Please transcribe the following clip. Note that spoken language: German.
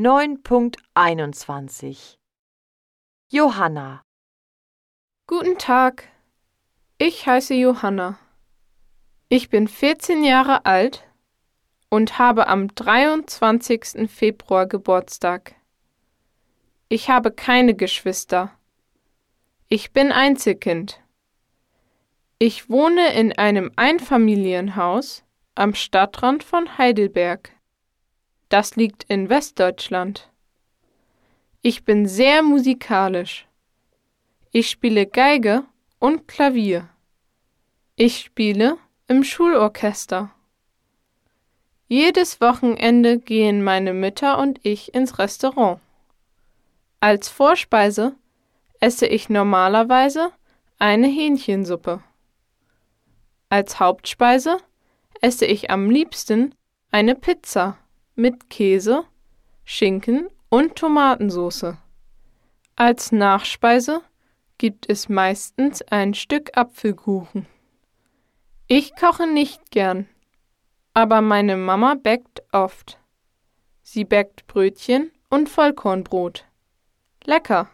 9.21 Johanna Guten Tag, ich heiße Johanna. Ich bin 14 Jahre alt und habe am 23. Februar Geburtstag. Ich habe keine Geschwister. Ich bin Einzelkind. Ich wohne in einem Einfamilienhaus am Stadtrand von Heidelberg. Das liegt in Westdeutschland. Ich bin sehr musikalisch. Ich spiele Geige und Klavier. Ich spiele im Schulorchester. Jedes Wochenende gehen meine Mütter und ich ins Restaurant. Als Vorspeise esse ich normalerweise eine Hähnchensuppe. Als Hauptspeise esse ich am liebsten eine Pizza mit Käse, Schinken und Tomatensauce. Als Nachspeise gibt es meistens ein Stück Apfelkuchen. Ich koche nicht gern, aber meine Mama bäckt oft. Sie bäckt Brötchen und Vollkornbrot. Lecker!